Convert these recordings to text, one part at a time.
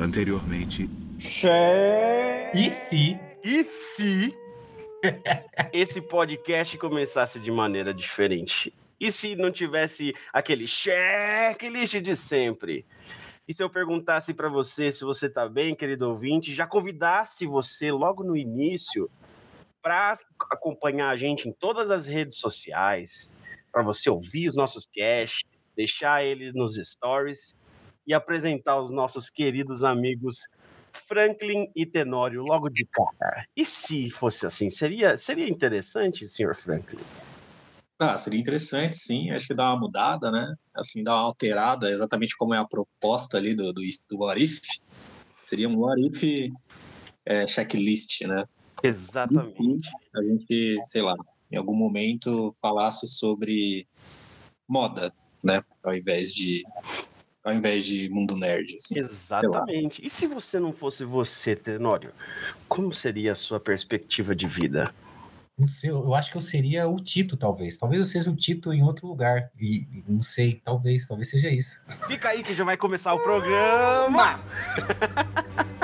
Anteriormente. E se? E se esse podcast começasse de maneira diferente? E se não tivesse aquele checklist de sempre? E se eu perguntasse para você se você tá bem, querido ouvinte, já convidasse você logo no início para acompanhar a gente em todas as redes sociais, para você ouvir os nossos casts, deixar eles nos stories e apresentar os nossos queridos amigos Franklin e Tenório logo de cara. E se fosse assim, seria, seria interessante, senhor Franklin? Ah, seria interessante, sim. Acho que dá uma mudada, né? Assim, dá uma alterada, exatamente como é a proposta ali do, do, do What If. Seria um What If é, checklist, né? Exatamente. A gente, sei lá, em algum momento falasse sobre moda, né? Ao invés de ao invés de mundo nerd. Assim, Exatamente. E se você não fosse você, Tenório, como seria a sua perspectiva de vida? Não sei, eu acho que eu seria o Tito, talvez. Talvez eu seja o Tito em outro lugar. E não sei, talvez, talvez seja isso. Fica aí que já vai começar o programa!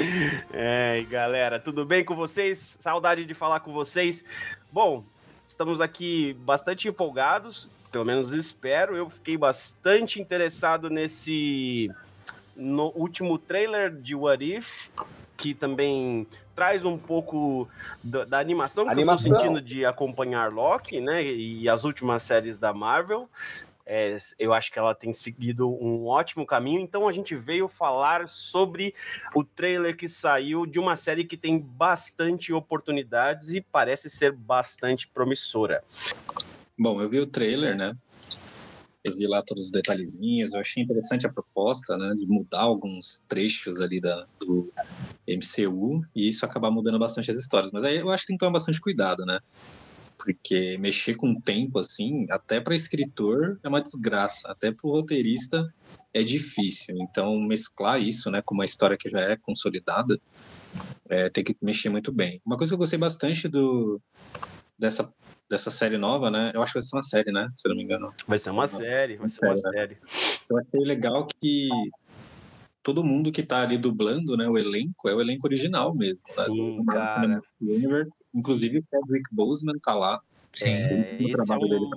É, galera, tudo bem com vocês? Saudade de falar com vocês. Bom, estamos aqui bastante empolgados, pelo menos espero. Eu fiquei bastante interessado nesse no último trailer de What If, que também traz um pouco da, da animação que animação. eu estou sentindo de acompanhar Loki, né? E as últimas séries da Marvel. É, eu acho que ela tem seguido um ótimo caminho. Então a gente veio falar sobre o trailer que saiu de uma série que tem bastante oportunidades e parece ser bastante promissora. Bom, eu vi o trailer, né? Eu vi lá todos os detalhezinhos. Eu achei interessante a proposta, né? De mudar alguns trechos ali da, do MCU e isso acabar mudando bastante as histórias. Mas aí eu acho que tem que tomar bastante cuidado, né? Porque mexer com o tempo, assim, até para escritor é uma desgraça, até para o roteirista é difícil. Então, mesclar isso, né, com uma história que já é consolidada, é, tem que mexer muito bem. Uma coisa que eu gostei bastante do dessa dessa série nova, né? Eu acho que vai ser uma série, né? Se eu não me engano. Vai ser uma série, vai ser uma série. Eu achei legal que todo mundo que tá ali dublando, né, o elenco, é o elenco original mesmo. Sim, né? cara. Inclusive o Chadwick Boseman tá lá. Sim, é, esse, é um,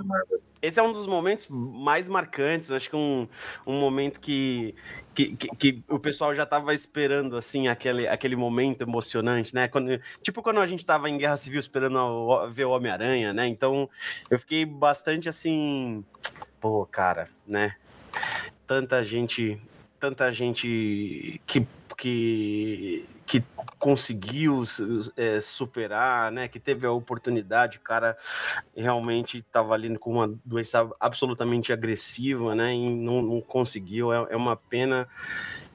esse é um dos momentos mais marcantes. Acho que um, um momento que, que, que, que o pessoal já estava esperando, assim, aquele, aquele momento emocionante, né? Quando, tipo quando a gente estava em Guerra Civil esperando a, ver o Homem-Aranha, né? Então eu fiquei bastante assim, pô, cara, né? Tanta gente tanta gente que, que, que conseguiu é, superar, né? Que teve a oportunidade, o cara realmente estava ali com uma doença absolutamente agressiva, né? E não, não conseguiu. É, é uma pena.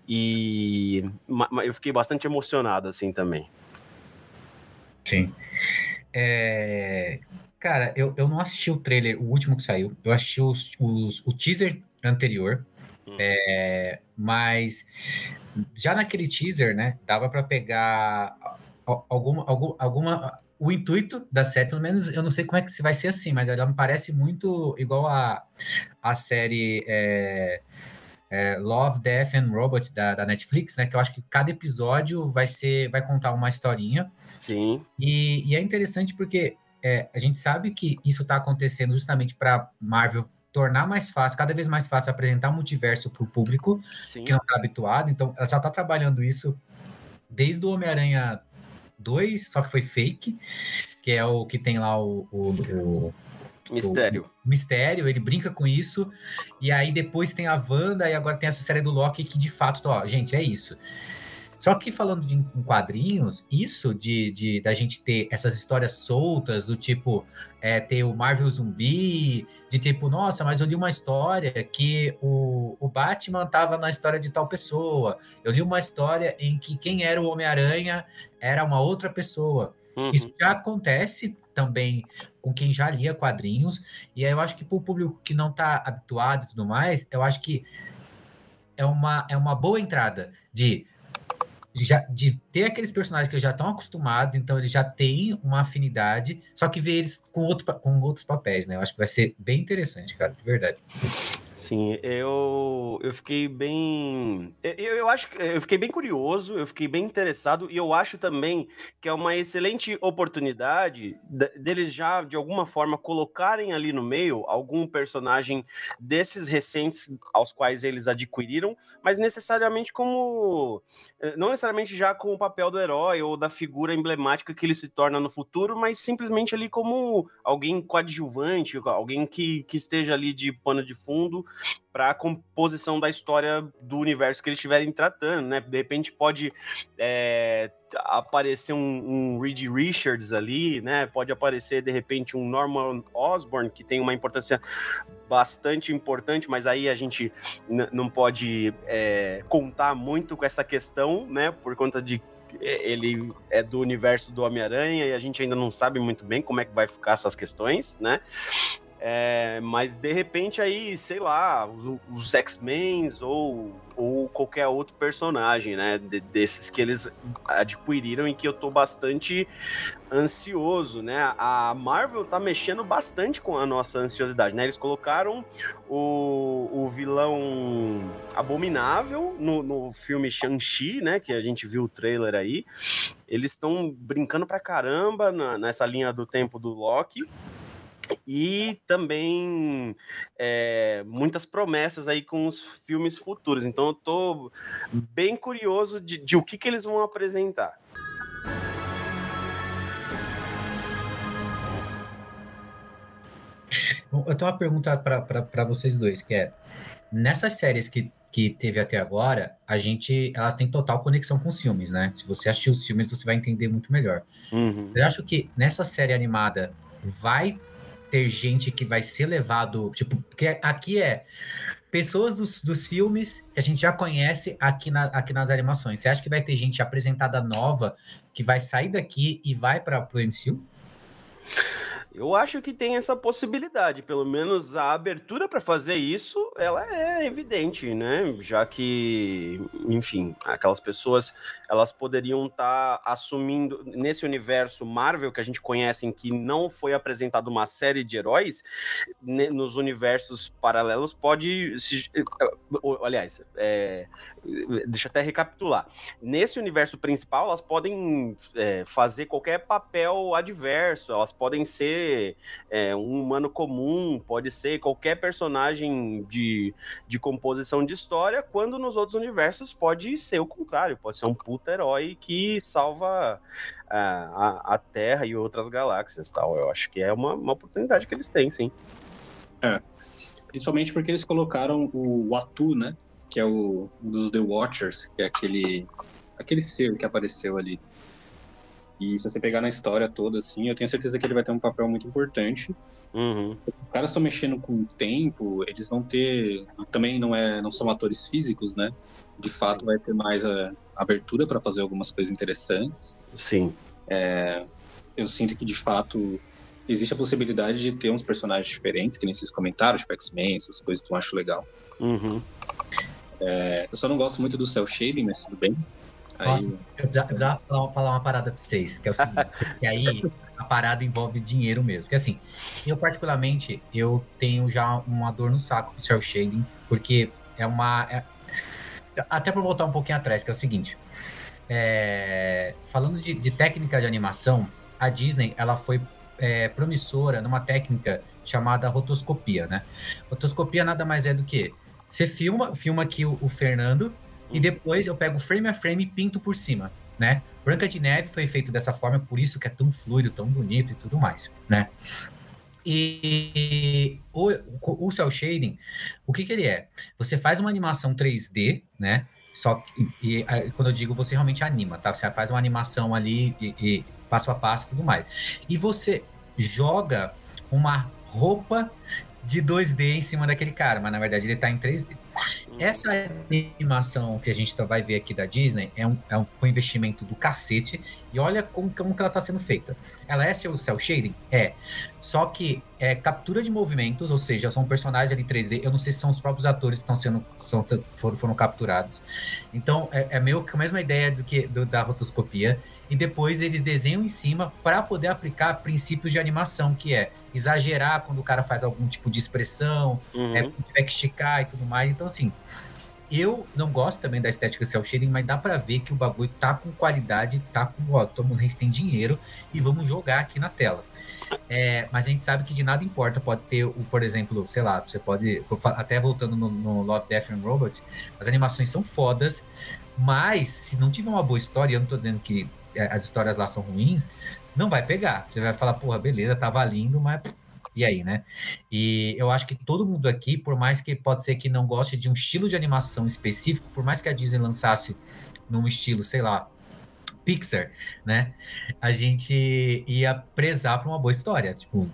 E eu fiquei bastante emocionado assim também. Sim. É, cara, eu, eu não assisti o trailer, o último que saiu. Eu assisti os, os, o teaser anterior. Hum. É, mas já naquele teaser, né, dava para pegar alguma, alguma, alguma. O intuito da série, pelo menos eu não sei como é que se vai ser assim, mas ela me parece muito igual a, a série é, é, Love, Death and Robot da, da Netflix, né? Que eu acho que cada episódio vai ser, vai contar uma historinha. Sim. E, e é interessante porque é, a gente sabe que isso está acontecendo justamente para Marvel tornar mais fácil, cada vez mais fácil apresentar o multiverso para o público Sim. que não está habituado. Então, ela já está trabalhando isso desde o Homem-Aranha 2, só que foi fake, que é o que tem lá o, o, o Mistério. O mistério, ele brinca com isso. E aí depois tem a Wanda e agora tem essa série do Loki que de fato, ó, gente, é isso. Só que falando de em quadrinhos, isso de, de da gente ter essas histórias soltas, do tipo, é, ter o Marvel Zumbi, de tipo, nossa, mas eu li uma história que o, o Batman tava na história de tal pessoa. Eu li uma história em que quem era o Homem-Aranha era uma outra pessoa. Uhum. Isso já acontece também com quem já lia quadrinhos, e aí eu acho que para o público que não está habituado e tudo mais, eu acho que é uma, é uma boa entrada de já, de ter aqueles personagens que já estão acostumados, então eles já têm uma afinidade, só que ver eles com, outro, com outros papéis, né? Eu acho que vai ser bem interessante, cara, de verdade. Sim, eu, eu fiquei bem. Eu, eu acho que eu fiquei bem curioso, eu fiquei bem interessado, e eu acho também que é uma excelente oportunidade deles já, de alguma forma, colocarem ali no meio algum personagem desses recentes aos quais eles adquiriram, mas necessariamente como. Eh, não necessariamente já com o papel do herói ou da figura emblemática que ele se torna no futuro, mas simplesmente ali como alguém coadjuvante, alguém que, que esteja ali de pano de fundo para a composição da história do universo que eles estiverem tratando, né? De repente pode é, aparecer um, um Reed Richards ali, né? Pode aparecer de repente um Norman Osborn que tem uma importância bastante importante, mas aí a gente não pode é, contar muito com essa questão, né? Por conta de é, ele é do universo do Homem-Aranha e a gente ainda não sabe muito bem como é que vai ficar essas questões, né? É, mas de repente aí, sei lá, os, X-Men ou, ou qualquer outro personagem, né? De, desses que eles adquiriram e que eu tô bastante ansioso, né? A Marvel tá mexendo bastante com a nossa ansiosidade, né? Eles colocaram o, o vilão abominável no, no filme Shang-Chi, né? Que a gente viu o trailer aí. Eles estão brincando pra caramba na, nessa linha do tempo do Loki e também é, muitas promessas aí com os filmes futuros. Então eu tô bem curioso de, de o que, que eles vão apresentar. Eu tenho uma pergunta para vocês dois, que é nessas séries que, que teve até agora, a gente elas têm total conexão com os filmes, né? Se você assistir os filmes, você vai entender muito melhor. Uhum. Eu acho que nessa série animada vai ter gente que vai ser levado, tipo, porque aqui é pessoas dos, dos filmes que a gente já conhece aqui, na, aqui nas animações. Você acha que vai ter gente apresentada nova que vai sair daqui e vai para o MCU? Eu acho que tem essa possibilidade, pelo menos a abertura para fazer isso, ela é evidente, né? Já que, enfim, aquelas pessoas, elas poderiam estar tá assumindo nesse universo Marvel que a gente conhece, em que não foi apresentada uma série de heróis, nos universos paralelos pode, se, eh, aliás, é, deixa eu até recapitular. Nesse universo principal, elas podem é, fazer qualquer papel adverso, elas podem ser é, um humano comum, pode ser qualquer personagem de, de composição de história, quando nos outros universos pode ser o contrário, pode ser um puta herói que salva a, a, a Terra e outras galáxias tal. Eu acho que é uma, uma oportunidade que eles têm, sim. É, principalmente porque eles colocaram o Watu, né? Que é o um dos The Watchers, que é aquele, aquele ser que apareceu ali e se você pegar na história toda, assim, eu tenho certeza que ele vai ter um papel muito importante. Uhum. Os caras estão mexendo com o tempo, eles vão ter. Também não, é, não são atores físicos, né? De fato, vai ter mais a, a abertura para fazer algumas coisas interessantes. Sim. É, eu sinto que, de fato, existe a possibilidade de ter uns personagens diferentes, que nem esses comentários, tipo X-Men, essas coisas que eu acho legal. Uhum. É, eu só não gosto muito do cel shading, mas tudo bem. Nossa, aí... eu já, já falar, falar uma parada pra vocês, que é o seguinte, porque aí a parada envolve dinheiro mesmo. Porque assim, eu particularmente, eu tenho já uma dor no saco do cel shading, porque é uma... É, até para voltar um pouquinho atrás, que é o seguinte, é, falando de, de, técnica de animação, a Disney, ela foi é, promissora numa técnica chamada rotoscopia, né? Rotoscopia nada mais é do que você filma, filma aqui o, o Fernando, e depois eu pego frame a frame e pinto por cima, né? Branca de Neve foi feito dessa forma, por isso que é tão fluido, tão bonito e tudo mais, né? E o, o cel shading, o que, que ele é? Você faz uma animação 3D, né? Só que, e, e, quando eu digo você realmente anima, tá? Você faz uma animação ali e, e passo a passo e tudo mais. E você joga uma roupa de 2D em cima daquele cara, mas na verdade ele tá em 3D. Essa animação que a gente vai ver aqui da Disney é um, é um, foi um investimento do cacete. E olha como, como que ela está sendo feita. Ela é seu cel shading? É. Só que é captura de movimentos, ou seja, são personagens ali 3D. Eu não sei se são os próprios atores que estão sendo são, foram, foram capturados. Então é, é meio que a mesma ideia do que do, da rotoscopia. E depois eles desenham em cima para poder aplicar princípios de animação, que é exagerar quando o cara faz algum tipo de expressão, uhum. é, tiver que esticar e tudo mais. Então, assim, eu não gosto também da estética cel shading, mas dá para ver que o bagulho tá com qualidade, tá com, ó, todo mundo tem dinheiro e vamos jogar aqui na tela. É, mas a gente sabe que de nada importa, pode ter, o, por exemplo, sei lá, você pode, até voltando no, no Love, Death and Robot, as animações são fodas, mas se não tiver uma boa história, eu não tô dizendo que é, as histórias lá são ruins, não vai pegar. Você vai falar, porra, beleza, tava lindo, mas e aí, né? E eu acho que todo mundo aqui, por mais que pode ser que não goste de um estilo de animação específico, por mais que a Disney lançasse num estilo, sei lá, Pixar, né? A gente ia prezar por uma boa história. Tipo,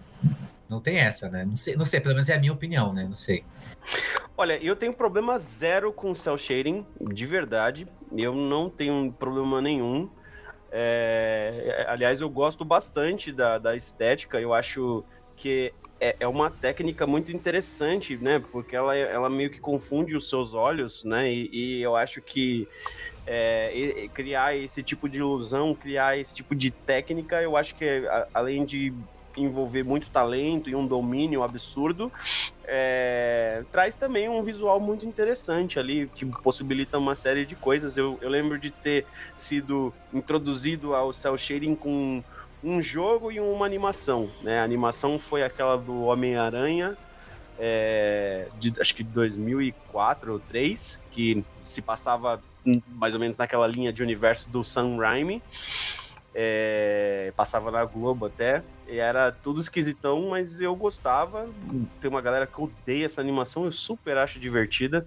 não tem essa, né? Não sei, não sei, pelo menos é a minha opinião, né? Não sei. Olha, eu tenho problema zero com cel shading, de verdade. Eu não tenho problema nenhum. É, aliás, eu gosto bastante da, da estética. Eu acho que é, é uma técnica muito interessante, né? Porque ela, ela meio que confunde os seus olhos, né? E, e eu acho que é, e, criar esse tipo de ilusão, criar esse tipo de técnica, eu acho que a, além de envolver muito talento e um domínio absurdo, é, traz também um visual muito interessante ali, que possibilita uma série de coisas. Eu, eu lembro de ter sido introduzido ao cel shading com um jogo e uma animação. Né? A animação foi aquela do Homem-Aranha, é, de acho que 2004 ou 2003, que se passava mais ou menos naquela linha de universo do Sam Raimi. É, passava na Globo até. E era tudo esquisitão, mas eu gostava. Tem uma galera que odeia essa animação, eu super acho divertida.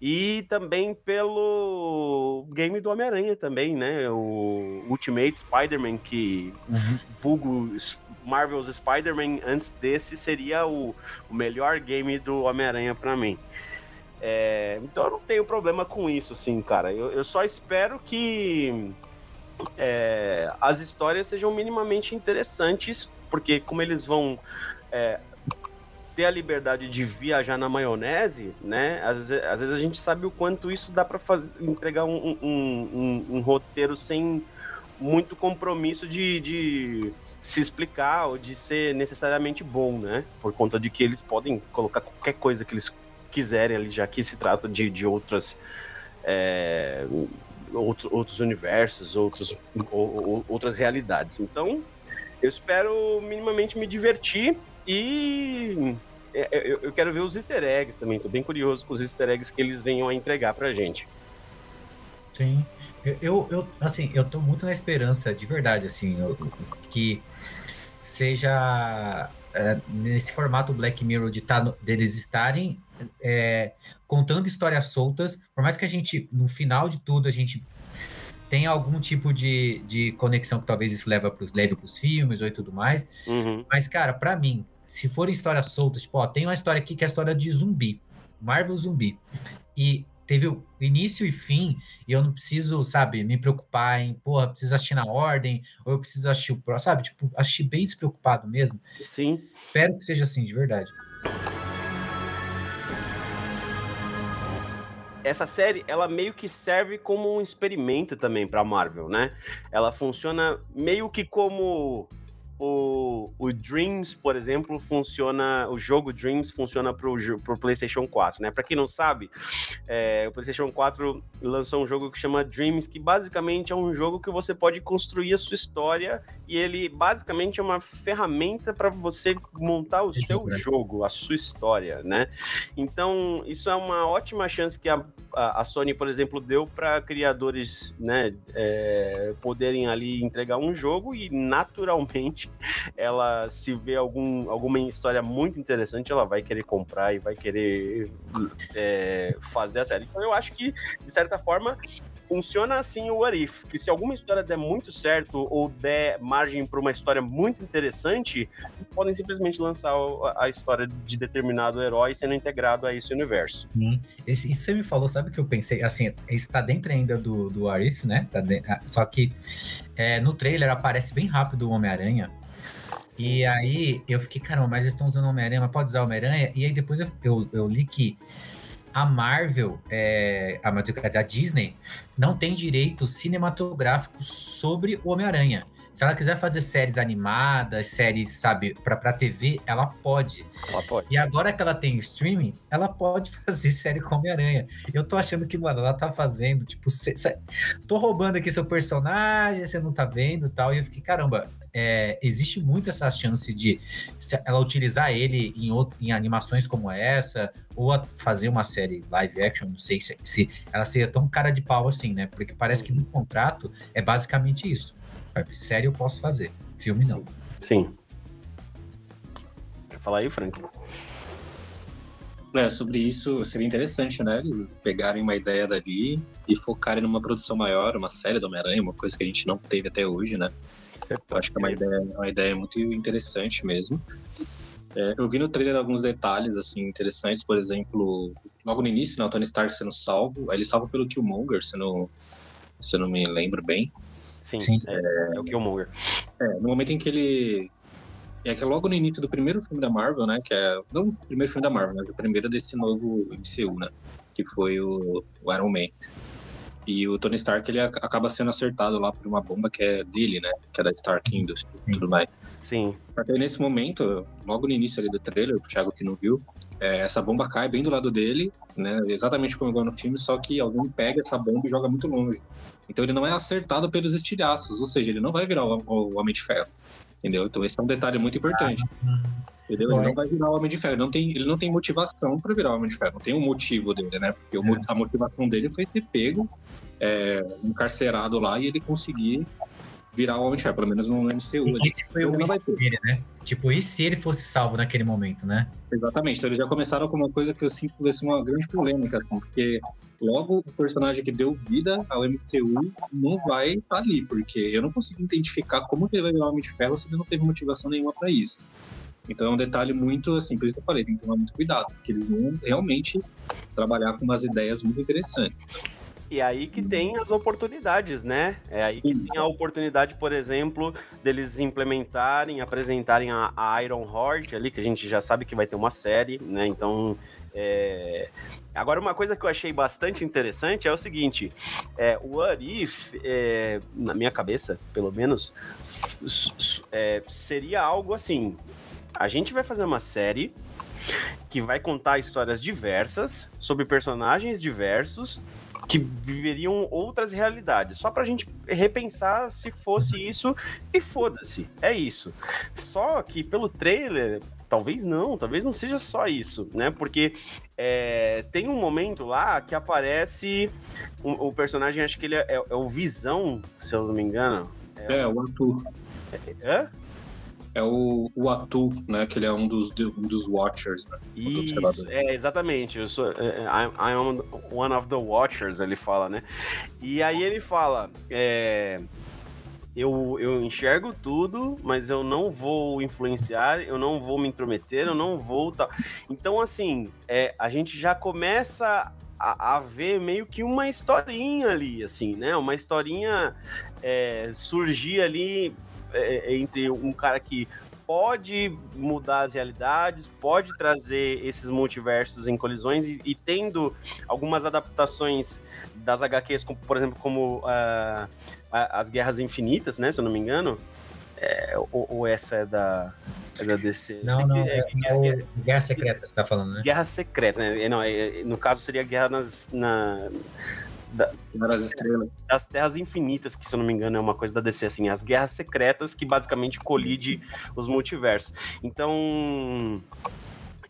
E também pelo game do Homem-Aranha também, né? O Ultimate Spider-Man, que vulgo Marvel's Spider-Man antes desse seria o, o melhor game do Homem-Aranha para mim. É, então eu não tenho problema com isso, assim, cara. Eu, eu só espero que é, as histórias sejam minimamente interessantes, porque como eles vão é, ter a liberdade de viajar na maionese, né? Às vezes, às vezes a gente sabe o quanto isso dá para entregar um, um, um, um, roteiro sem muito compromisso de, de se explicar ou de ser necessariamente bom, né? Por conta de que eles podem colocar qualquer coisa que eles quiserem ali, já que se trata de, de outras. É, outro, outros universos, outros, ou, outras realidades. Então, eu espero minimamente me divertir e é, é, eu, quero ver os easter eggs também. Tô bem curioso com os easter eggs que eles venham a entregar pra gente. Sim. Eu, eu, assim, eu tô muito na esperança, de verdade, assim, que seja é, nesse formato Black Mirror de tá no, deles estarem é, contando histórias soltas, por mais que a gente, no final de tudo, a gente tenha algum tipo de, de conexão que talvez isso leve para leve os filmes ou e tudo mais. Uhum. Mas, cara, para mim, se forem histórias soltas, tipo, ó, tem uma história aqui que é a história de zumbi, Marvel Zumbi. E teve o início e fim, e eu não preciso, sabe, me preocupar em, porra, preciso assistir na ordem, ou eu preciso assistir o próximo, sabe? Tipo, assistir bem despreocupado mesmo. Sim. Espero que seja assim, de verdade. Essa série, ela meio que serve como um experimento também para Marvel, né? Ela funciona meio que como o, o Dreams, por exemplo, funciona. O jogo Dreams funciona pro, pro PlayStation 4, né? Para quem não sabe, é, o PlayStation 4 lançou um jogo que chama Dreams, que basicamente é um jogo que você pode construir a sua história e ele basicamente é uma ferramenta para você montar o seu jogo, a sua história, né? Então, isso é uma ótima chance que a, a, a Sony, por exemplo, deu para criadores, né, é, poderem ali entregar um jogo e naturalmente ela se vê algum, alguma história muito interessante, ela vai querer comprar e vai querer é, fazer a série. Então eu acho que, de certa forma, funciona assim o What If, que se alguma história der muito certo ou der margem para uma história muito interessante, podem simplesmente lançar a história de determinado herói sendo integrado a esse universo. Hum. Isso, isso você me falou, sabe o que eu pensei? Assim, está dentro ainda do, do What If, né? Tá de... Ah, só que é, no trailer aparece bem rápido o Homem-Aranha E aí eu fiquei, caramba, mas eles estão usando Homem-Aranha, mas pode usar Homem-Aranha? E aí depois eu, eu, eu li que a Marvel, é, a, a Disney, não tem direito cinematográfico sobre o Homem-Aranha. Se ela quiser fazer séries animadas, séries, sabe, pra, pra TV, ela pode. Ela pode. E agora que ela tem streaming, ela pode fazer série com Homem-Aranha. Eu tô achando que, mano, ela tá fazendo, tipo, cê, cê, tô roubando aqui seu personagem, você não tá vendo tal. E eu fiquei, caramba, é, existe muito essa chance de ela utilizar ele em, em animações como essa, ou fazer uma série live action, não sei se, se ela seria tão cara de pau assim, né? Porque parece que no contrato é basicamente isso. Série eu posso fazer, filme não. Sim. Quer falar aí, Frank? É, sobre isso seria interessante, né? Eles pegarem uma ideia dali e focarem numa produção maior, uma série do Homem-Aranha, uma coisa que a gente não teve até hoje, né? Eu acho que é uma ideia, uma ideia muito interessante mesmo. É, eu vi no trailer alguns detalhes assim interessantes, por exemplo, logo no início, né, o Tony Stark sendo salvo, ele salva pelo Killmonger, se não, se eu não me lembro bem. Sim, Sim. É, é o Killmonger. É, no momento em que ele. É que é logo no início do primeiro filme da Marvel, né? Que é. Não o primeiro filme da Marvel, né? O primeiro desse novo MCU, né? Que foi o, o Iron Man. E o Tony Stark ele acaba sendo acertado lá por uma bomba que é dele, né? Que é da Stark Industries e tudo mais. Sim. Até nesse momento, logo no início ali do trailer, o Thiago que não viu, é, essa bomba cai bem do lado dele, né? Exatamente como igual no filme, só que alguém pega essa bomba e joga muito longe. Então ele não é acertado pelos estilhaços, ou seja, ele não vai virar o, o Homem de Ferro. Entendeu? Então esse é um detalhe muito importante. Entendeu? Ele não vai virar o Homem de Ferro. Ele não tem, ele não tem motivação para virar o Homem de Ferro. Não tem um motivo dele, né? Porque o, a motivação dele foi ter pego, é, encarcerado lá e ele conseguir virar o Homem de Ferro, pelo menos no MCU. Esse foi o dele, né? Tipo, e se ele fosse salvo naquele momento, né? Exatamente. Então eles já começaram com uma coisa que eu sinto que vai ser uma grande polêmica, assim, porque logo o personagem que deu vida ao MCU não vai estar tá ali, porque eu não consigo identificar como ele vai virar o Homem de Ferro se ele não teve motivação nenhuma para isso. Então é um detalhe muito assim, por isso que eu falei, tem que tomar muito cuidado, porque eles vão realmente trabalhar com umas ideias muito interessantes. E aí que tem as oportunidades, né? É aí que tem a oportunidade, por exemplo, deles implementarem, apresentarem a, a Iron Heart ali, que a gente já sabe que vai ter uma série, né? Então, é... Agora, uma coisa que eu achei bastante interessante é o seguinte: é, o What If, é, na minha cabeça, pelo menos, é, seria algo assim: a gente vai fazer uma série que vai contar histórias diversas sobre personagens diversos que viveriam outras realidades. Só pra gente repensar se fosse isso e foda-se. É isso. Só que pelo trailer, talvez não, talvez não seja só isso, né? Porque é, tem um momento lá que aparece o, o personagem, acho que ele é, é, é, o Visão, se eu não me engano. É, o Arthur. É? É o, o Atu, né? Que ele é um dos, um dos Watchers, né? Isso, é, exatamente. Eu sou, é, é, I, I am one of the Watchers, ele fala, né? E aí ele fala, é, eu, eu enxergo tudo, mas eu não vou influenciar, eu não vou me intrometer, eu não vou... Então, assim, é, a gente já começa a, a, ver meio que uma historinha ali, assim, né? Uma historinha é, surgir ali é, é, entre um cara que pode mudar as realidades, pode trazer esses multiversos em colisões e, e tendo algumas adaptações das HQs, como, por exemplo, como uh, as Guerras Infinitas, né? Se eu não me engano. É, ou, ou, essa é da, é da DC? Não, não, é, é, é, Guerra Secreta, você tá falando, né? Guerra Secreta, né? Não, é, no caso seria Guerra nas, na, da, das Estrelas. Das Terras Infinitas, que se eu não me engano é uma coisa da DC, assim, as guerras secretas que basicamente colide os multiversos. Então.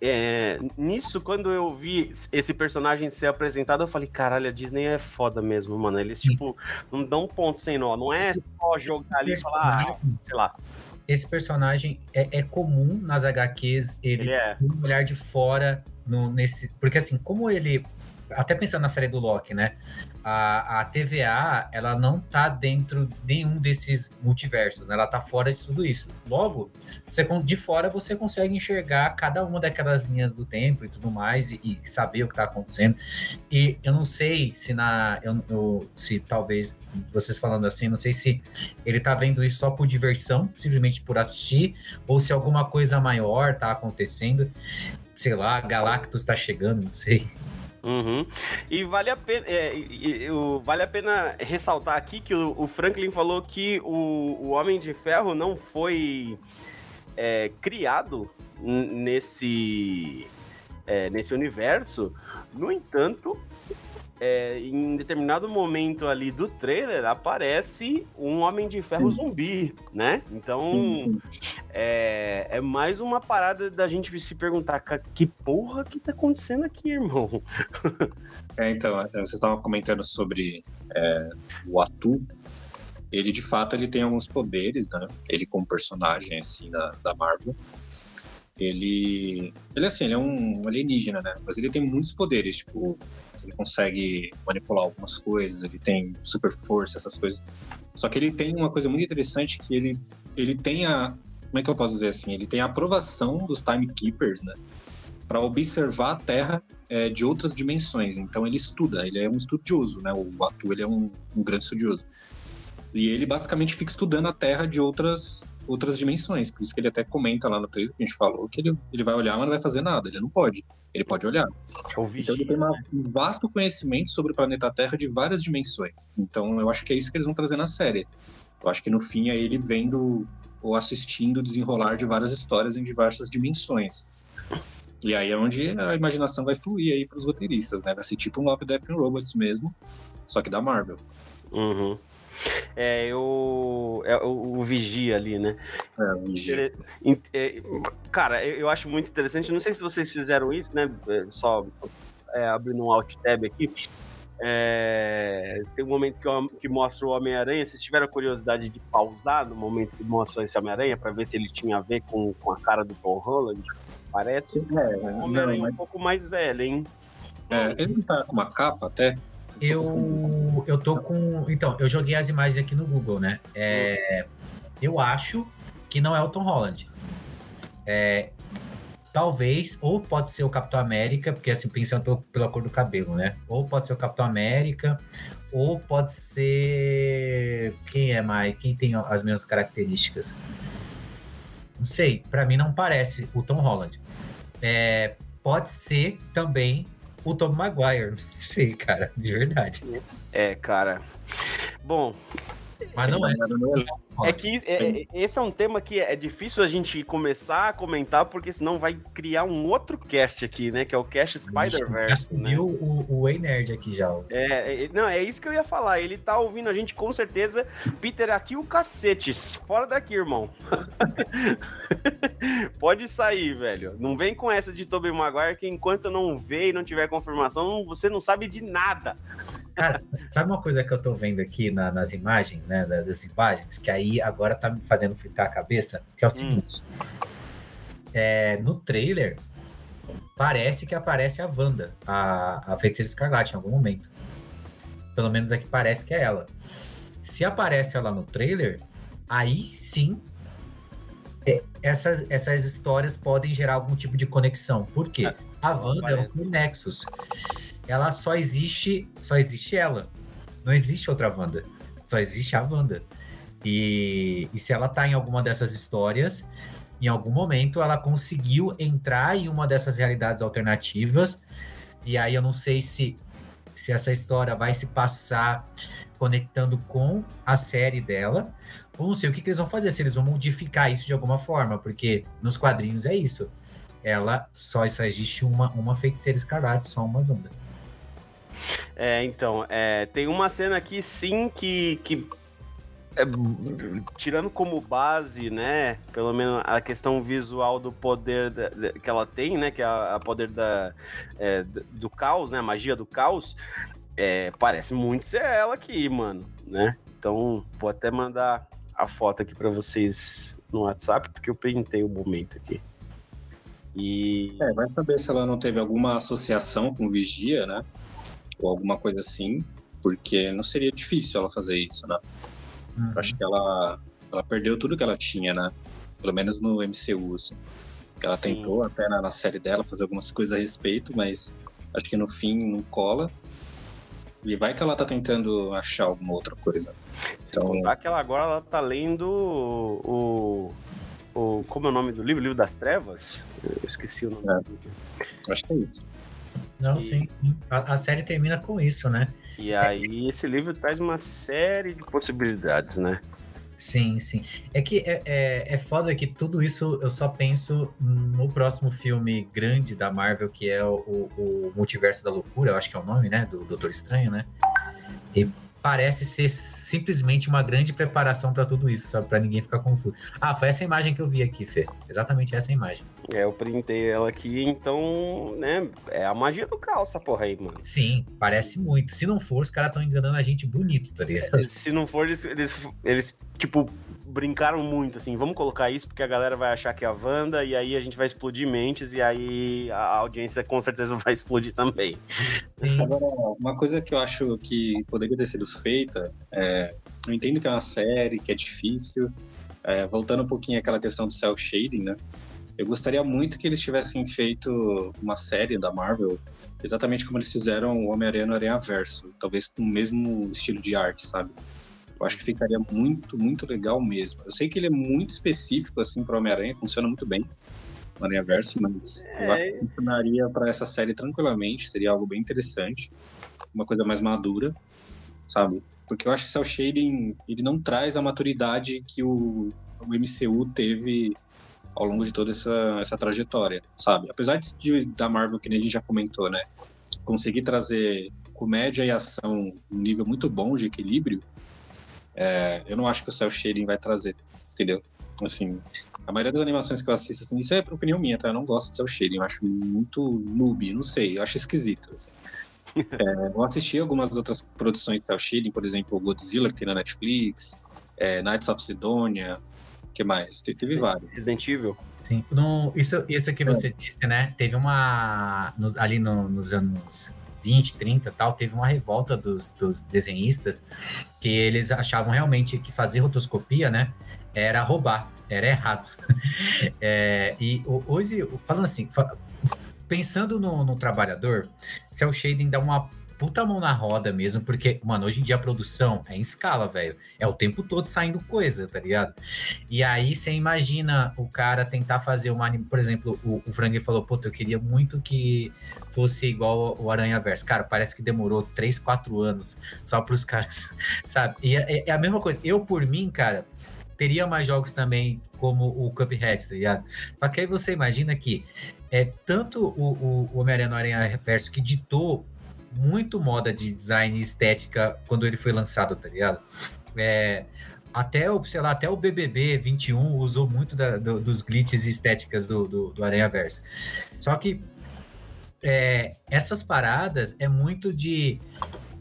É, nisso, quando eu vi esse personagem ser apresentado, eu falei, caralho, a Disney é foda mesmo, mano. Eles, tipo, não dão ponto sem nó. Não é só jogar ali e falar, ah, sei lá. Esse personagem é, é comum nas HQs, ele, ele é. um olhar de fora no, nesse. Porque assim, como ele até pensando na série do Loki, né? A, a TVA, ela não tá dentro de nenhum desses multiversos, né? Ela tá fora de tudo isso. Logo, você, de fora você consegue enxergar cada uma daquelas linhas do tempo e tudo mais e, e saber o que tá acontecendo. E eu não sei se na... Eu, eu, se talvez, vocês falando assim, não sei se ele tá vendo isso só por diversão, simplesmente por assistir, ou se alguma coisa maior tá acontecendo. Sei lá, Galactus tá chegando, não sei. Uhum. E vale a pena, é, vale a pena ressaltar aqui que o, o Franklin falou que o, o Homem de Ferro não foi é, criado nesse, é, nesse universo. No entanto, é, em determinado momento ali do trailer aparece um Homem de Ferro zumbi, né? Então é, é, mais uma parada da gente se perguntar que porra que tá acontecendo aqui, irmão? É, então, é, você estava comentando sobre é, o Atu. Ele, de fato, ele tem alguns poderes, né? Ele como personagem, assim, da, da Marvel. Ele, ele, assim, ele é um alienígena, né? Mas ele tem muitos poderes, tipo ele consegue manipular algumas coisas, ele tem super força, essas coisas. Só que ele tem uma coisa muito interessante que ele, ele tem a. Como é que eu posso dizer assim? Ele tem a aprovação dos timekeepers, né? Para observar a Terra é, de outras dimensões. Então ele estuda, ele é um estudioso, né? O Atu ele é um, um grande estudioso. E ele basicamente fica estudando a Terra de outras, outras dimensões. Por isso que ele até comenta lá no trailer que a gente falou que ele, ele vai olhar, mas não vai fazer nada. Ele não pode. Ele pode olhar. Então ele tem uma, um vasto conhecimento sobre o planeta Terra de várias dimensões. Então eu acho que é isso que eles vão trazer na série. Eu acho que no fim é ele vendo ou assistindo o desenrolar de várias histórias em diversas dimensões. E aí é onde a imaginação vai fluir aí para os roteiristas, né? Vai ser tipo um Love, Death and Robots mesmo, só que da Marvel. Uhum. É, eu, é o, o Vigia ali, né? É, Vigia. É, cara, eu acho muito interessante. Não sei se vocês fizeram isso, né? É, só é, abrindo um alt tab aqui. É, tem um momento que, que mostra o Homem-Aranha. Vocês tiveram curiosidade de pausar no momento que mostrou esse Homem-Aranha para ver se ele tinha a ver com, com a cara do Paul Holland? Parece é, um Homem-Aranha um pouco mais velho, hein? É, ele tá com uma capa até. Eu, eu tô com. Então, eu joguei as imagens aqui no Google, né? É, eu acho que não é o Tom Holland. É, talvez, ou pode ser o Capitão América, porque assim, pensando pelo, pela cor do cabelo, né? Ou pode ser o Capitão América, ou pode ser. Quem é mais? Quem tem as mesmas características? Não sei, para mim não parece o Tom Holland. É, pode ser também o Tom Maguire. Não sei, cara, de verdade. É, cara. Bom. Mas não é. É que é, é, esse é um tema que é difícil a gente começar a comentar, porque senão vai criar um outro cast aqui, né? Que é o cast Spider-Verse. Né? o, o Way Nerd aqui já. É, é, não, é isso que eu ia falar. Ele tá ouvindo a gente com certeza. Peter, aqui o cacetes. Fora daqui, irmão. Pode sair, velho. Não vem com essa de Tobey Maguire que enquanto não vê e não tiver confirmação, você não sabe de nada. Cara, sabe uma coisa que eu tô vendo aqui na, nas imagens, né? Das imagens, que aí agora tá me fazendo fritar a cabeça, que é o hum. seguinte. É, no trailer, parece que aparece a Wanda, a, a Feiticeira Escarlate, em algum momento. Pelo menos aqui parece que é ela. Se aparece ela no trailer, aí sim é, essas, essas histórias podem gerar algum tipo de conexão. Por quê? É, a Wanda é um Nexus. Ela só existe, só existe ela. Não existe outra Wanda. Só existe a Wanda. E, e se ela tá em alguma dessas histórias, em algum momento ela conseguiu entrar em uma dessas realidades alternativas. E aí eu não sei se, se essa história vai se passar conectando com a série dela, ou não sei o que, que eles vão fazer, se eles vão modificar isso de alguma forma, porque nos quadrinhos é isso. Ela só, só existe uma, uma feiticeira escarlate, só uma Wanda. É, então, é, tem uma cena aqui sim que, que é, tirando como base, né, pelo menos a questão visual do poder da, da, que ela tem, né, que é a, a poder da, é, do, do, caos, né, a magia do caos, é, parece muito ser ela aqui, mano, né? Então, vou até mandar a foto aqui para vocês no WhatsApp, porque eu printei o momento aqui. E... É, vai saber se ela não teve alguma associação com Vigia, né? Ou alguma coisa assim, porque não seria difícil ela fazer isso, né? Uhum. Acho que ela, ela perdeu tudo que ela tinha, né? Pelo menos no MCU, assim. Ela Sim. tentou até na, na, série dela fazer algumas coisas a respeito, mas acho que no fim não cola. E vai que ela tá tentando achar alguma outra coisa. Então... contar que ela agora ela tá lendo o, o. Como é o nome do livro? O livro das Trevas? Eu esqueci o nome. É. Acho que é isso. Não, e... sim. A, a, série termina com isso, né? E aí esse livro traz uma série de possibilidades, né? Sim, sim. É que é, é, é foda que tudo isso eu só penso no próximo filme grande da Marvel, que é o, o Multiverso da Loucura, eu acho que é o nome, né? Do Doutor Estranho, né? E parece ser simplesmente uma grande preparação para tudo isso, sabe? Para ninguém ficar confuso. Ah, foi essa imagem que eu vi aqui, Fê. Exatamente essa imagem. É, eu printei ela aqui, então, né? É a magia do caos, essa porra aí, mano. Sim, parece muito. Se não for, os caras estão enganando a gente bonito, tá ligado? Se não for, eles, eles, eles tipo, brincaram muito, assim, vamos colocar isso porque a galera vai achar que é a Wanda e aí a gente vai explodir mentes e aí a audiência com certeza vai explodir também. Agora, uma coisa que eu acho que poderia ter sido feita, é, eu entendo que é uma série, que é difícil, é, voltando um pouquinho àquela questão do cel shading, né? Eu gostaria muito que eles tivessem feito uma série da Marvel exatamente como eles fizeram o Homem-Aranha no Aranha Verso, talvez com o mesmo estilo de arte, sabe? Eu acho que ficaria muito, muito legal mesmo. Eu sei que ele é muito específico, assim, para Homem-Aranha, funciona muito bem Aranha Verso, mas é... eu acho que funcionaria para essa série tranquilamente, seria algo bem interessante, uma coisa mais madura, sabe? Porque eu acho que o Cell Shading, ele não traz a maturidade que o, o MCU teve ao longo de toda essa, essa trajetória, sabe? Apesar de, da Marvel, que a gente já comentou, né? Conseguir trazer comédia e ação um nível muito bom de equilíbrio, é, eu não acho que o Cell Shading vai trazer, entendeu? Assim, a maioria das animações que eu assisto, assim, isso é opinião minha, tá? Eu não gosto de Cell Shading, eu acho muito noob, não sei, eu acho esquisito, assim. é, eu assisti algumas outras produções de Cell Shading, por exemplo, Godzilla, que tem na Netflix, é, Knights of Sidonia, que mais? Teve vários. Resident Evil. Sim. No, isso, isso que você é. disse, né? Teve uma. Nos, ali no, nos anos 20, 30 tal, teve uma revolta dos, dos desenhistas que eles achavam realmente que fazer rotoscopia, né, era roubar, era errado. é, e hoje, falando assim, pensando no, no trabalhador, cel shading dá uma puta mão na roda mesmo, porque, mano, hoje em dia a produção é em escala, velho. É o tempo todo saindo coisa, tá ligado? E aí você imagina o cara tentar fazer uma anime. Por exemplo, o, o Frank falou, puta, eu queria muito que fosse igual o Aranha Verso. Cara, parece que demorou 3, 4 anos só pros caras, sabe? E é, é a mesma coisa. Eu, por mim, cara teria mais jogos também como o Cuphead, tá ligado? Só que aí você imagina que é tanto o, o Homem-Aranha no Aranha Verso que ditou muito moda de design e estética quando ele foi lançado, tá ligado? É, até o, sei lá, até o BBB 21 usou muito da, do, dos glitches estéticas do, do, do Aranha Verso. Só que é, essas paradas é muito de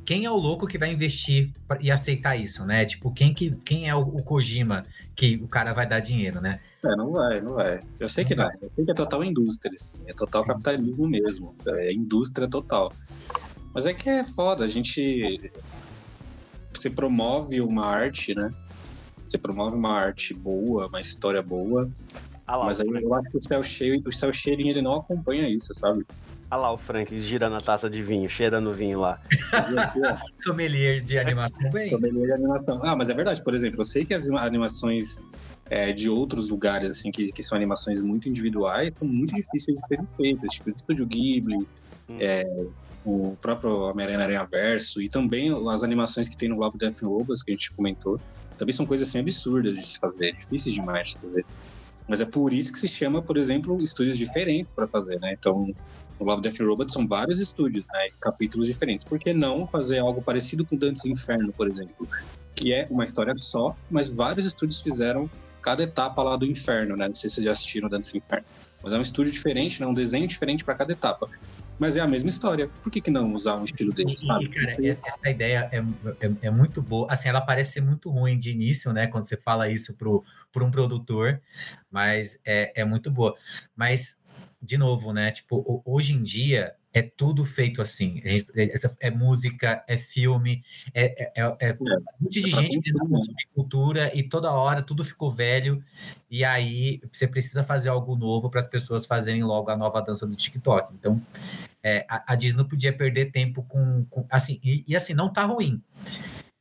quem é o louco que vai investir e aceitar isso, né? Tipo, quem, que, quem é o, o Kojima que o cara vai dar dinheiro, né? É, não vai, não vai. Eu sei que não. Eu sei que é total indústria, assim. É total capitalismo mesmo. É indústria total. Mas é que é foda, a gente. Você promove uma arte, né? Você promove uma arte boa, uma história boa. Ah lá, mas aí eu acho que o céu cheio, o céu cheirinho ele não acompanha isso, sabe? Olha lá o Frank girando a taça de vinho, cheirando vinho lá. Sommelier de animação bem. Sommelier de animação. Ah, mas é verdade, por exemplo, eu sei que as animações é, de outros lugares, assim, que, que são animações muito individuais, são muito difíceis de serem feitas, tipo o Estúdio Ghibli, hum. é, o próprio Homem-Aranha Verso e também as animações que tem no Labo Death Robas, que a gente comentou, também são coisas assim absurdas de se fazer, difíceis demais de fazer. Mas é por isso que se chama, por exemplo, estúdios diferentes para fazer, né? Então, no Love Death Robot são vários estúdios, né? Capítulos diferentes. Por que não fazer algo parecido com Dantes Inferno, por exemplo? Que é uma história só, mas vários estúdios fizeram cada etapa lá do inferno, né? Não sei se vocês já assistiram Dantes Inferno. Mas é um estúdio diferente, né? um desenho diferente para cada etapa. Mas é a mesma história. Por que, que não usar um estilo dele, sabe? Cara, essa ideia é, é, é, muito boa. Assim, ela parece ser muito ruim de início, né? Quando você fala isso para um produtor, mas é, é muito boa. Mas, de novo, né? Tipo, hoje em dia, é tudo feito assim. É, é, é música, é filme, é, é, é, é um monte de gente que consumir cultura e toda hora tudo ficou velho. E aí você precisa fazer algo novo para as pessoas fazerem logo a nova dança do TikTok. Então é, a, a, Disney não podia perder tempo com, com assim e, e, assim não tá ruim,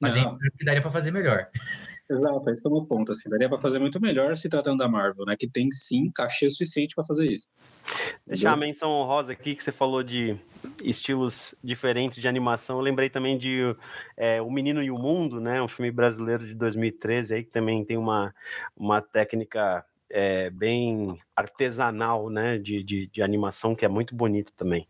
mas não. daria para fazer melhor. Exato, esse é o ponto. Assim, daria para fazer muito melhor se tratando da Marvel, né? Que tem sim cachê suficiente para fazer isso. Deixar a menção honrosa aqui que você falou de estilos diferentes de animação. Eu lembrei também de é, O Menino e o Mundo, né? Um filme brasileiro de 2013 aí que também tem uma, uma técnica é, bem artesanal, né? De, de, de animação que é muito bonito também.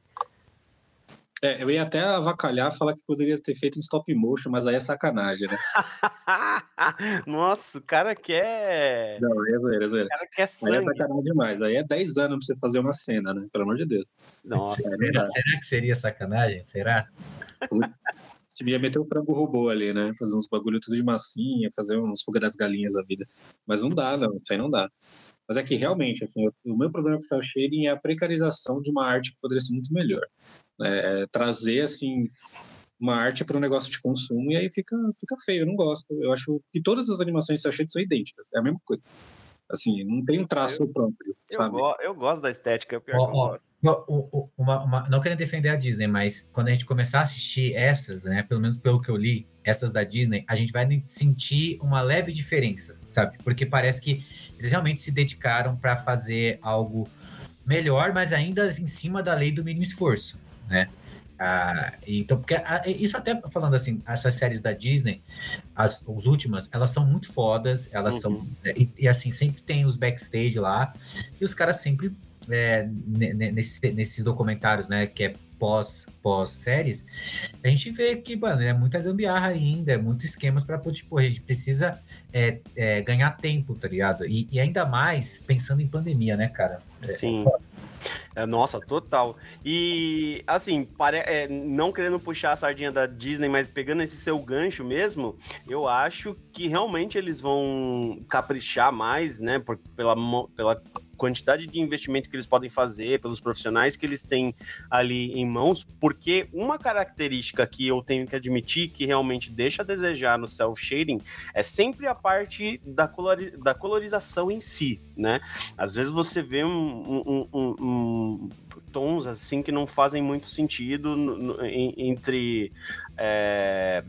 É, eu ia até avacalhar falar que poderia ter feito em stop motion, mas aí é sacanagem, né? Nossa, o cara quer. Não, é zoeira, é zoeira. O cara quer sangue. Aí é sacanagem demais. Aí é 10 anos pra você fazer uma cena, né? Pelo amor de Deus. Nossa, será, será que seria sacanagem? Será? Você ia meter um frango robô ali, né? Fazer uns bagulho tudo de massinha, fazer uns fuga das galinhas da vida. Mas não dá, não. Isso aí não dá. Mas é que realmente, assim, o meu problema com o shading é a precarização de uma arte que poderia ser muito melhor. É, trazer assim uma arte para um negócio de consumo e aí fica, fica feio, eu não gosto. Eu acho que todas as animações que são idênticas, é a mesma coisa. Assim, não tem um traço eu, próprio, sabe? Eu, eu, gosto da estética, é o pior ó, que eu ó, gosto. Uma, uma, não querendo defender a Disney, mas quando a gente começar a assistir essas, né, pelo menos pelo que eu li, essas da Disney, a gente vai sentir uma leve diferença, sabe? Porque parece que eles realmente se dedicaram para fazer algo melhor, mas ainda em cima da lei do mínimo esforço né? Ah, então, porque isso até falando assim, essas séries da Disney, as, as últimas, elas são muito fodas, elas uhum. são. E, e, assim, sempre tem os backstage lá, e os caras sempre. É, nesse, nesses documentários, né, que é pós, pós séries, a gente vê que, mano, é muita gambiarra ainda, é muito esquemas para tipo, a gente precisa é, é, ganhar tempo, tá ligado? E, e, ainda mais pensando em pandemia, né, cara? É, Sim. É, nossa, total. E, assim, pare... É, não querendo puxar a sardinha da Disney, mas pegando esse seu gancho mesmo, eu acho que realmente eles vão caprichar mais, né, por, pela, pela quantidade de investimento que eles podem fazer, pelos profissionais que eles têm ali em mãos, porque uma característica que eu tenho que admitir que realmente deixa a desejar no self-shading é sempre a parte da, colori da colorização em si, né? Às vezes você vê um, um, um, um tons assim que não fazem muito sentido no, no, entre é,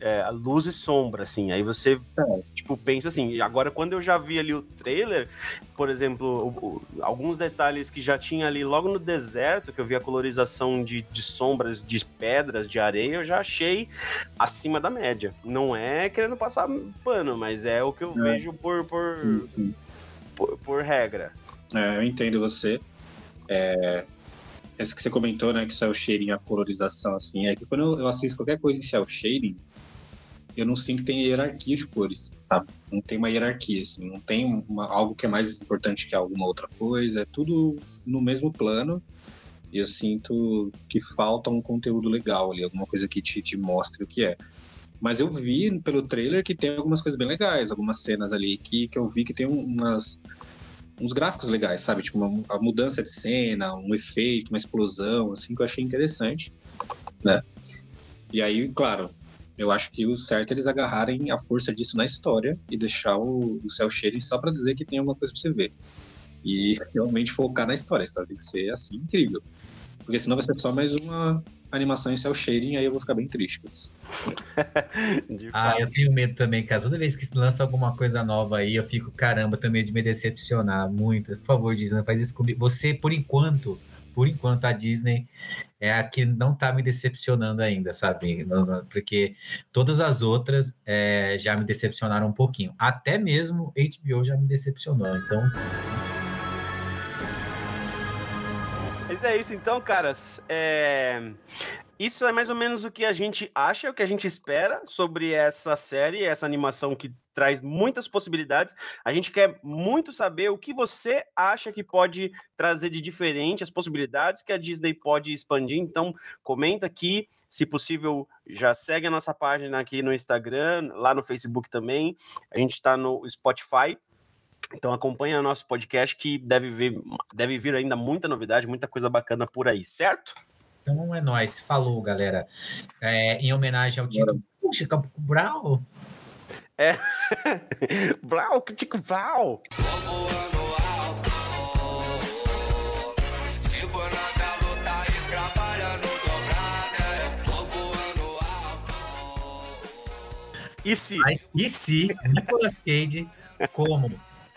é, luz e sombra, assim. Aí você, é. tipo, pensa assim. Agora, quando eu já vi ali o trailer, por exemplo, o, o, alguns detalhes que já tinha ali logo no deserto, que eu vi a colorização de, de sombras, de pedras, de areia, eu já achei acima da média. Não é querendo passar pano, mas é o que eu é. vejo por, por, uhum. Por, por, regra. É, eu entendo você. É, essa que você comentou, né, que cel shading, a colorização, assim, é que quando eu assisto qualquer coisa em cel shading, eu não sinto que tem hierarquia de cores, sabe? Não tem uma hierarquia, assim, não tem uma, algo que é mais importante que alguma outra coisa, é tudo no mesmo plano, e eu sinto que falta um conteúdo legal ali, alguma coisa que te, te mostre o que é. Mas eu vi pelo trailer que tem algumas coisas bem legais, algumas cenas ali que, que eu vi que tem umas uns gráficos legais, sabe? Tipo, uma, uma mudança de cena, um efeito, uma explosão, assim, que eu achei interessante, né? E aí, claro, eu acho que o certo é eles agarrarem a força disso na história e deixar o, o cel shading só para dizer que tem alguma coisa para você ver. E realmente focar na história. A história tem que ser assim, incrível. Porque senão vai ser só mais uma animação em cel shading, aí eu vou ficar bem triste com isso. ah, eu tenho medo também, cara. Toda vez que lança alguma coisa nova aí, eu fico, caramba, medo de me decepcionar muito. Por favor, Disney, faz isso comigo. Você, por enquanto, por enquanto, a Disney é a que não tá me decepcionando ainda, sabe? Porque todas as outras é, já me decepcionaram um pouquinho. Até mesmo HBO já me decepcionou. Então. Mas é isso então, caras. É... Isso é mais ou menos o que a gente acha, o que a gente espera sobre essa série, essa animação que traz muitas possibilidades. A gente quer muito saber o que você acha que pode trazer de diferente, as possibilidades que a Disney pode expandir. Então, comenta aqui. Se possível, já segue a nossa página aqui no Instagram, lá no Facebook também. A gente está no Spotify. Então acompanha nosso podcast que deve vir, deve vir ainda muita novidade, muita coisa bacana por aí, certo? Então é nóis. Falou, galera. É, em homenagem ao Tico, Chico Brau. É. Brau, Tico Brau. E se? Mas e se Nicolas Cage como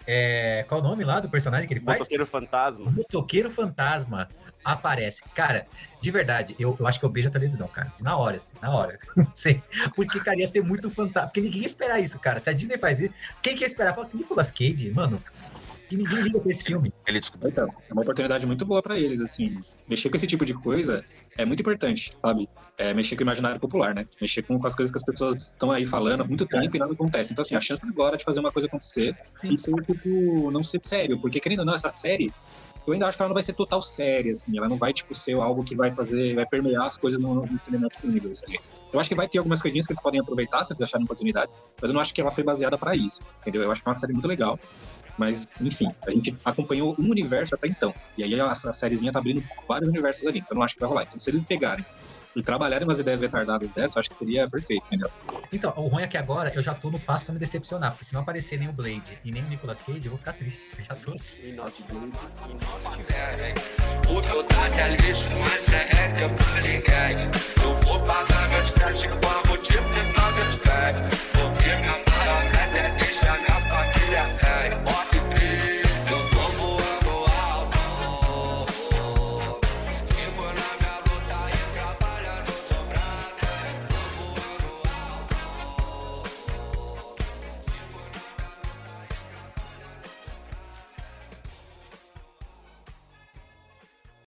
é, qual o nome lá do personagem que ele faz? Motoqueiro Fantasma. Motoqueiro Fantasma aparece. Cara, de verdade, eu, eu acho que eu beijo a televisão, cara. Na hora, assim, na hora. Não sei. Porque, cara, ia ser muito fantástico. Porque ninguém ia esperar isso, cara. Se a Disney faz isso, quem quer esperar? Fala que Nicolas Cage, mano, que ninguém liga pra esse filme. Ele descobriu. Então, é uma oportunidade muito boa para eles, assim. Mexer com esse tipo de coisa é muito importante, sabe? É mexer com o imaginário popular, né? Mexer com, com as coisas que as pessoas estão aí falando há muito tempo e nada acontece. Então, assim, a chance agora de fazer uma coisa acontecer Sim. e ser, tipo, não ser sério. Porque, querendo ou não, essa série eu ainda acho que ela não vai ser total séria, assim. Ela não vai, tipo, ser algo que vai fazer, vai permear as coisas no, no Cinematic Universe ali. Eu acho que vai ter algumas coisinhas que eles podem aproveitar se eles acharem oportunidades, mas eu não acho que ela foi baseada para isso, entendeu? Eu acho que é uma série muito legal. Mas, enfim, a gente acompanhou um universo até então. E aí a sériezinha tá abrindo vários universos ali, então eu não acho que vai rolar. Então, se eles pegarem e trabalharem umas ideias retardadas dessa, eu acho que seria perfeito, entendeu? Então, o ruim é que agora eu já tô no passo pra me decepcionar, porque se não aparecer nem o Blade e nem o Nicolas Cage, eu vou ficar triste. Eu já tô. Eu vou pagar meus créditos Porque minha mala é deixar minha família cair.